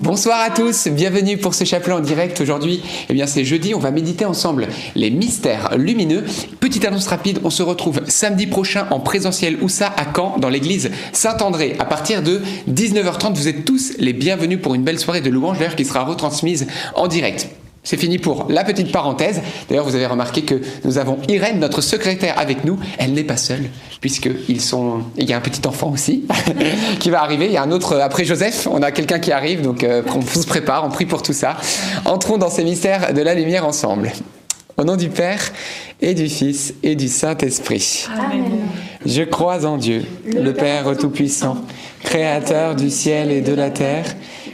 Bonsoir à tous, bienvenue pour ce chapelet en direct. Aujourd'hui, eh bien c'est jeudi, on va méditer ensemble les mystères lumineux. Petite annonce rapide, on se retrouve samedi prochain en présentiel ça? À Caen dans l'église Saint-André à partir de 19h30. Vous êtes tous les bienvenus pour une belle soirée de louange d'ailleurs qui sera retransmise en direct. C'est fini pour la petite parenthèse. D'ailleurs, vous avez remarqué que nous avons Irène, notre secrétaire, avec nous. Elle n'est pas seule, sont. Il y a un petit enfant aussi qui va arriver. Il y a un autre après Joseph. On a quelqu'un qui arrive, donc euh, on se prépare, on prie pour tout ça. Entrons dans ces mystères de la lumière ensemble. Au nom du Père et du Fils et du Saint-Esprit. Amen. Je crois en Dieu, le Père Tout-Puissant, Créateur du ciel et de la terre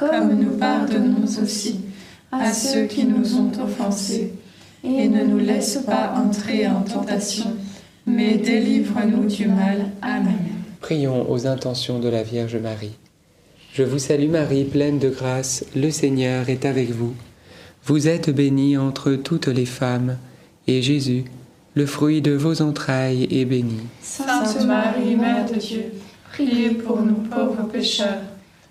comme nous pardonnons aussi à ceux qui nous ont offensés. Et ne nous laisse pas entrer en tentation, mais délivre-nous du mal. Amen. Prions aux intentions de la Vierge Marie. Je vous salue Marie, pleine de grâce, le Seigneur est avec vous. Vous êtes bénie entre toutes les femmes, et Jésus, le fruit de vos entrailles, est béni. Sainte Marie, Mère de Dieu, priez pour nous pauvres pécheurs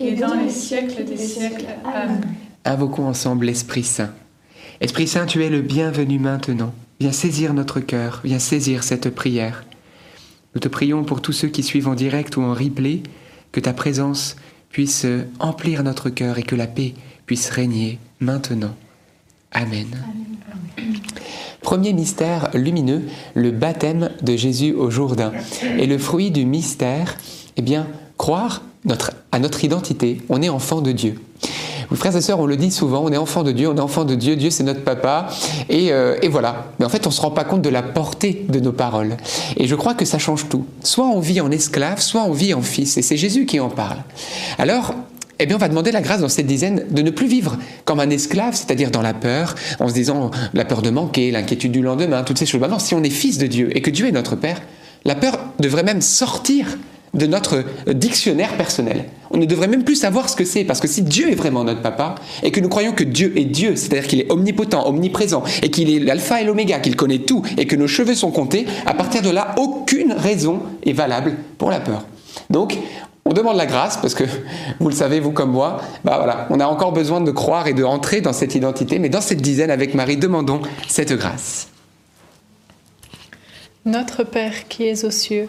et dans les siècles des siècles. Amen. Invoquons ensemble l'Esprit Saint. Esprit Saint, tu es le bienvenu maintenant. Viens saisir notre cœur, viens saisir cette prière. Nous te prions pour tous ceux qui suivent en direct ou en replay, que ta présence puisse emplir notre cœur et que la paix puisse régner maintenant. Amen. Premier mystère lumineux, le baptême de Jésus au Jourdain. Et le fruit du mystère, eh bien, croire à notre identité. On est enfant de Dieu. Frères et sœurs, on le dit souvent, on est enfant de Dieu, on est enfant de Dieu, Dieu c'est notre papa, et, euh, et, voilà. Mais en fait, on ne se rend pas compte de la portée de nos paroles. Et je crois que ça change tout. Soit on vit en esclave, soit on vit en fils, et c'est Jésus qui en parle. Alors, eh bien, on va demander la grâce dans cette dizaine de ne plus vivre comme un esclave, c'est-à-dire dans la peur, en se disant la peur de manquer, l'inquiétude du lendemain, toutes ces choses. Maintenant, si on est fils de Dieu et que Dieu est notre Père, la peur devrait même sortir de notre dictionnaire personnel. On ne devrait même plus savoir ce que c'est, parce que si Dieu est vraiment notre papa, et que nous croyons que Dieu est Dieu, c'est-à-dire qu'il est omnipotent, omniprésent, et qu'il est l'alpha et l'oméga, qu'il connaît tout, et que nos cheveux sont comptés, à partir de là, aucune raison est valable pour la peur. Donc, on demande la grâce, parce que vous le savez, vous comme moi, bah voilà, on a encore besoin de croire et de entrer dans cette identité, mais dans cette dizaine avec Marie, demandons cette grâce. Notre Père qui es aux cieux,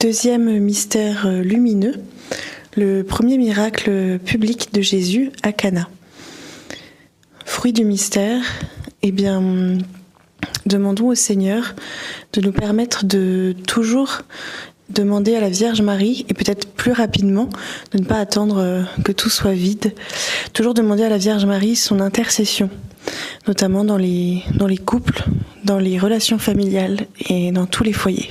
Deuxième mystère euh, lumineux, le premier miracle public de Jésus à Cana. Fruit du mystère, eh bien, demandons au Seigneur de nous permettre de toujours demander à la Vierge Marie, et peut-être plus rapidement, de ne pas attendre euh, que tout soit vide, toujours demander à la Vierge Marie son intercession, notamment dans les, dans les couples, dans les relations familiales et dans tous les foyers.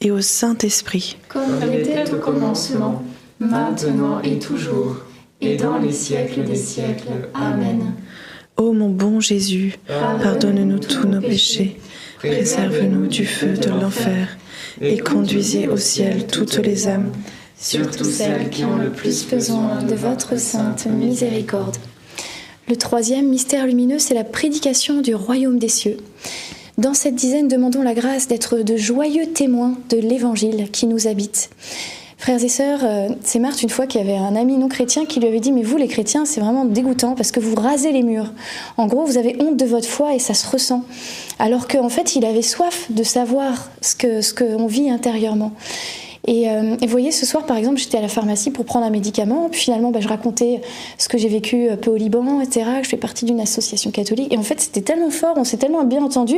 et au Saint-Esprit. Comme elle était au commencement, maintenant et toujours, et dans les siècles des siècles. Amen. Ô mon bon Jésus, pardonne-nous tous nos péchés, préserve-nous du feu de l'enfer, et conduisez au ciel toutes les âmes, surtout celles qui ont le plus besoin de votre sainte miséricorde. Le troisième mystère lumineux, c'est la prédication du royaume des cieux. Dans cette dizaine, demandons la grâce d'être de joyeux témoins de l'évangile qui nous habite. Frères et sœurs, euh, c'est Marthe une fois qui avait un ami non chrétien qui lui avait dit Mais vous, les chrétiens, c'est vraiment dégoûtant parce que vous rasez les murs. En gros, vous avez honte de votre foi et ça se ressent. Alors qu'en fait, il avait soif de savoir ce que ce qu'on vit intérieurement. Et, euh, vous voyez, ce soir, par exemple, j'étais à la pharmacie pour prendre un médicament. Puis finalement, bah, je racontais ce que j'ai vécu un peu au Liban, etc. Je fais partie d'une association catholique. Et en fait, c'était tellement fort, on s'est tellement bien entendu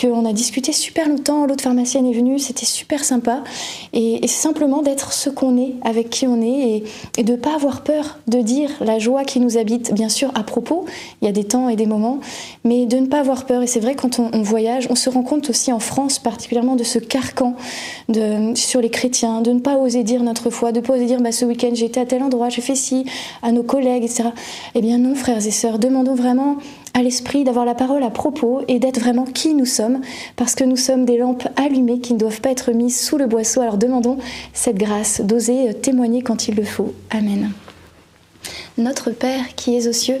qu'on a discuté super longtemps. L'autre pharmacienne est venue, c'était super sympa. Et, et c'est simplement d'être ce qu'on est, avec qui on est, et, de ne pas avoir peur de dire la joie qui nous habite, bien sûr, à propos. Il y a des temps et des moments, mais de ne pas avoir peur. Et c'est vrai, quand on, voyage, on se rend compte aussi en France, particulièrement, de ce carcan sur les de ne pas oser dire notre foi, de ne pas oser dire bah, ce week-end j'étais à tel endroit, j'ai fait ci, à nos collègues, etc. Eh bien non, frères et sœurs, demandons vraiment à l'esprit d'avoir la parole à propos et d'être vraiment qui nous sommes, parce que nous sommes des lampes allumées qui ne doivent pas être mises sous le boisseau. Alors demandons cette grâce d'oser témoigner quand il le faut. Amen. Notre Père qui es aux cieux,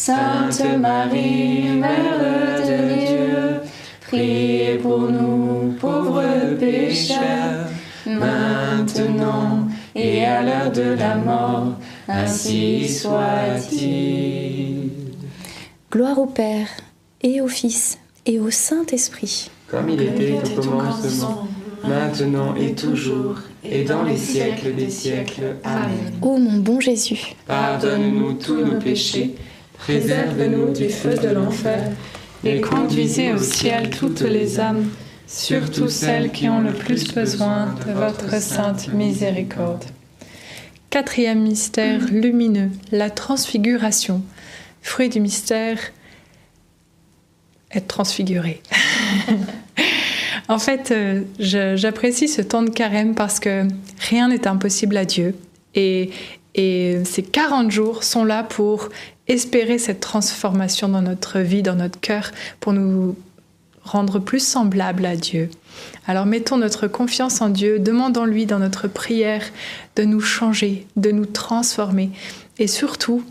Sainte Marie, Mère de Dieu, priez pour nous pauvres pécheurs, maintenant et à l'heure de la mort, ainsi soit-il. Gloire au Père, et au Fils, et au Saint-Esprit. Comme il était au commencement, maintenant et toujours, et dans les siècles des siècles. Amen. Ô mon bon Jésus, Pardonne-nous tous nos péchés, Préserve-nous du feu de l'enfer et conduisez au ciel toutes les âmes, surtout celles qui ont le plus besoin de votre sainte miséricorde. Quatrième mystère lumineux, la transfiguration. Fruit du mystère, être transfiguré. en fait, euh, j'apprécie ce temps de carême parce que rien n'est impossible à Dieu. Et, et ces 40 jours sont là pour espérer cette transformation dans notre vie, dans notre cœur, pour nous rendre plus semblables à Dieu. Alors mettons notre confiance en Dieu, demandons-lui dans notre prière de nous changer, de nous transformer et surtout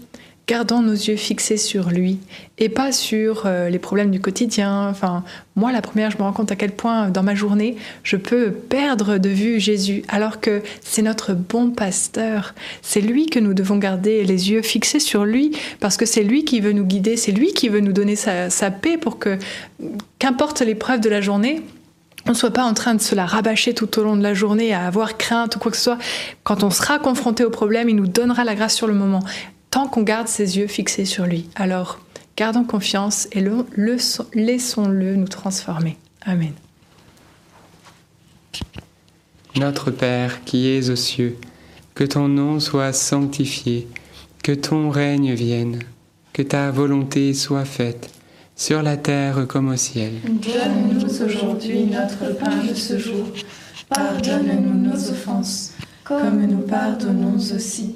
gardons nos yeux fixés sur lui et pas sur euh, les problèmes du quotidien. Enfin, moi, la première, je me rends compte à quel point dans ma journée, je peux perdre de vue Jésus, alors que c'est notre bon pasteur. C'est lui que nous devons garder les yeux fixés sur lui, parce que c'est lui qui veut nous guider, c'est lui qui veut nous donner sa, sa paix pour que, qu'importe l'épreuve de la journée, on ne soit pas en train de se la rabâcher tout au long de la journée, à avoir crainte ou quoi que ce soit. Quand on sera confronté au problème, il nous donnera la grâce sur le moment tant qu'on garde ses yeux fixés sur lui. Alors, gardons confiance et le, laissons-le nous transformer. Amen. Notre Père qui es aux cieux, que ton nom soit sanctifié, que ton règne vienne, que ta volonté soit faite, sur la terre comme au ciel. Donne-nous aujourd'hui notre pain de ce jour. Pardonne-nous nos offenses, comme nous pardonnons aussi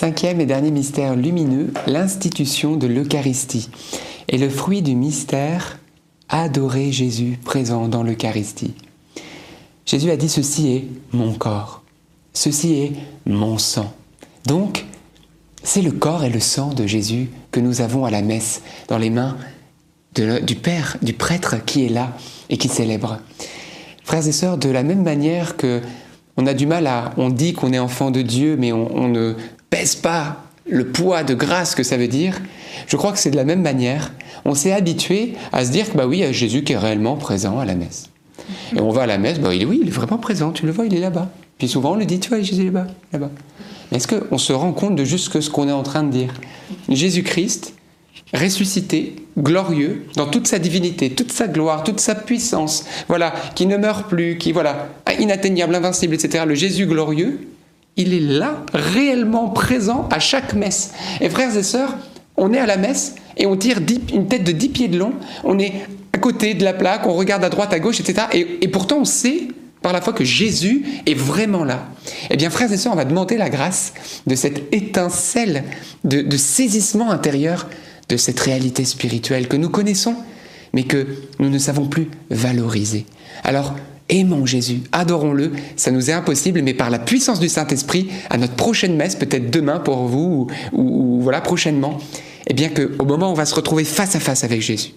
Cinquième et dernier mystère lumineux, l'institution de l'Eucharistie. Et le fruit du mystère, adorer Jésus présent dans l'Eucharistie. Jésus a dit ceci est mon corps, ceci est mon sang. Donc, c'est le corps et le sang de Jésus que nous avons à la messe, dans les mains du Père, du prêtre qui est là et qui célèbre. Frères et sœurs, de la même manière que on a du mal à, on dit qu'on est enfant de Dieu, mais on, on ne pèse pas le poids de grâce que ça veut dire, je crois que c'est de la même manière. On s'est habitué à se dire que bah oui, il y a Jésus qui est réellement présent à la messe. Et on va à la messe, bah il oui, il est vraiment présent, tu le vois, il est là-bas. Puis souvent on le dit, tu vois, Jésus est là-bas, là-bas. Mais est-ce qu'on se rend compte de juste ce qu'on est en train de dire? Jésus-Christ, ressuscité, glorieux, dans toute sa divinité, toute sa gloire, toute sa puissance, voilà, qui ne meurt plus, qui, voilà, inatteignable, invincible, etc. Le Jésus glorieux, il est là, réellement présent à chaque messe. Et frères et sœurs, on est à la messe et on tire une tête de 10 pieds de long, on est à côté de la plaque, on regarde à droite, à gauche, etc. Et, pourtant, on sait par la foi que Jésus est vraiment là. Eh bien, frères et sœurs, on va demander la grâce de cette étincelle de, de saisissement intérieur de cette réalité spirituelle que nous connaissons, mais que nous ne savons plus valoriser. Alors, aimons Jésus, adorons-le, ça nous est impossible, mais par la puissance du Saint-Esprit, à notre prochaine messe, peut-être demain pour vous, ou, voilà, prochainement, eh bien qu'au moment où on va se retrouver face à face avec Jésus,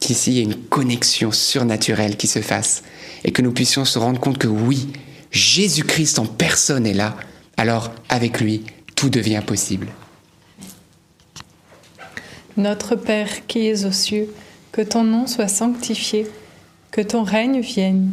qu'ici il y ait une connexion surnaturelle qui se fasse, et que nous puissions se rendre compte que oui, Jésus-Christ en personne est là, alors avec lui, tout devient possible. Notre Père qui es aux cieux, que ton nom soit sanctifié, que ton règne vienne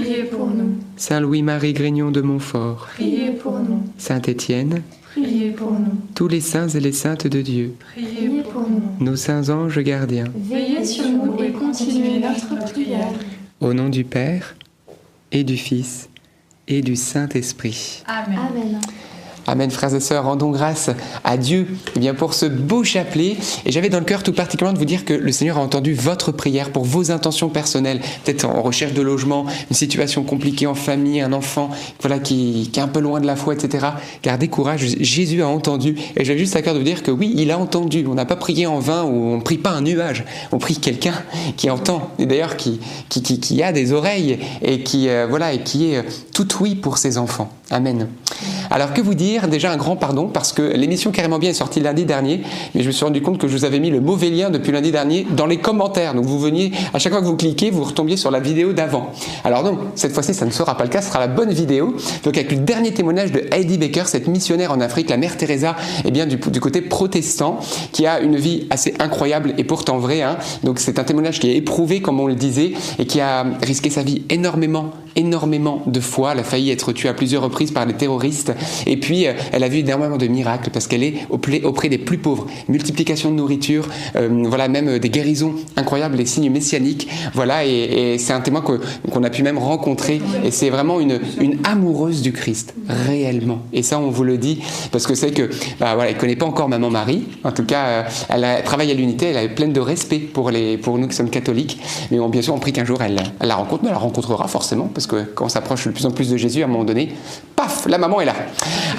Saint Louis-Marie Grignon de Montfort, priez pour nous. Saint Étienne, priez pour nous. Tous les saints et les saintes de Dieu, priez pour nous. Nos saints anges gardiens, veillez sur nous et continuez notre prière. Au nom du Père et du Fils et du Saint-Esprit. Amen. Amen. Amen, frères et sœurs, rendons grâce à Dieu eh bien, pour ce beau chapelet. Et j'avais dans le cœur tout particulièrement de vous dire que le Seigneur a entendu votre prière pour vos intentions personnelles, peut-être en recherche de logement, une situation compliquée en famille, un enfant voilà, qui, est un peu loin de la foi, etc. Gardez courage, Jésus a entendu. Et j'avais juste à cœur de vous dire que oui, il a entendu. On n'a pas prié en vain ou on ne prie pas un nuage. On prie quelqu'un qui entend, et d'ailleurs qui, qui, qui, a des oreilles et qui, euh, voilà, et qui est euh, tout oui pour ses enfants. Amen. Alors que vous Déjà un grand pardon parce que l'émission Carrément Bien est sortie lundi dernier, mais je me suis rendu compte que je vous avais mis le mauvais lien depuis lundi dernier dans les commentaires. Donc vous veniez, à chaque fois que vous cliquez, vous retombiez sur la vidéo d'avant. Alors non, cette fois-ci ça ne sera pas le cas, ce sera la bonne vidéo. Donc avec le dernier témoignage de Heidi Baker, cette missionnaire en Afrique, la mère Teresa, eh bien du, côté protestant, qui a une vie assez incroyable et pourtant vraie. Hein. Donc c'est un témoignage qui est éprouvé, comme on le disait, et qui a risqué sa vie énormément, énormément de fois. Elle a failli être tuée à plusieurs reprises par les terroristes. Et puis, euh, elle a vu énormément de miracles parce qu'elle est auprès des plus pauvres. Multiplication de nourriture, euh, voilà, même euh, des guérisons incroyables, les signes messianiques. Voilà, et, c'est un témoin qu'on a pu même rencontrer. Et c'est vraiment une, amoureuse du Christ, réellement. Et ça, on vous le dit parce que c'est que, bah, voilà, elle connaît pas encore Maman Marie. En tout cas, elle, travaille à l'unité, elle est pleine de respect pour, les, pour nous qui sommes catholiques. Mais bien sûr, on prie qu'un jour elle, elle, la rencontre, mais elle la rencontrera forcément parce que quand on s'approche de plus en plus de Jésus, à un moment donné, paf, la maman est là.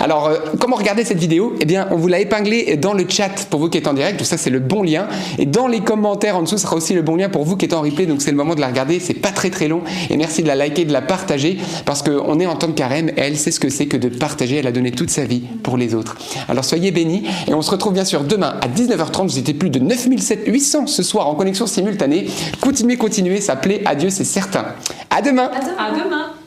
Alors, euh, comment regarder cette vidéo? Eh bien, on vous l'a épinglé dans le chat pour vous qui êtes en direct. Tout ça, c'est le bon lien. Et dans les commentaires en dessous, sera aussi le bon lien pour vous qui êtes en replay. Donc, c'est le moment de la regarder. C'est pas très très long. Et merci de la liker, de la partager parce qu'on est en tant que carême. Et elle sait ce que c'est que de partager. Elle a donné toute sa vie pour les autres. Alors, soyez bénis. Et on se retrouve bien sûr demain à 19h30. Vous étiez plus de 9700 ce soir en connexion simultanée. Continuez, continuez. Ça plaît à Dieu, c'est certain. À. À demain. Demain.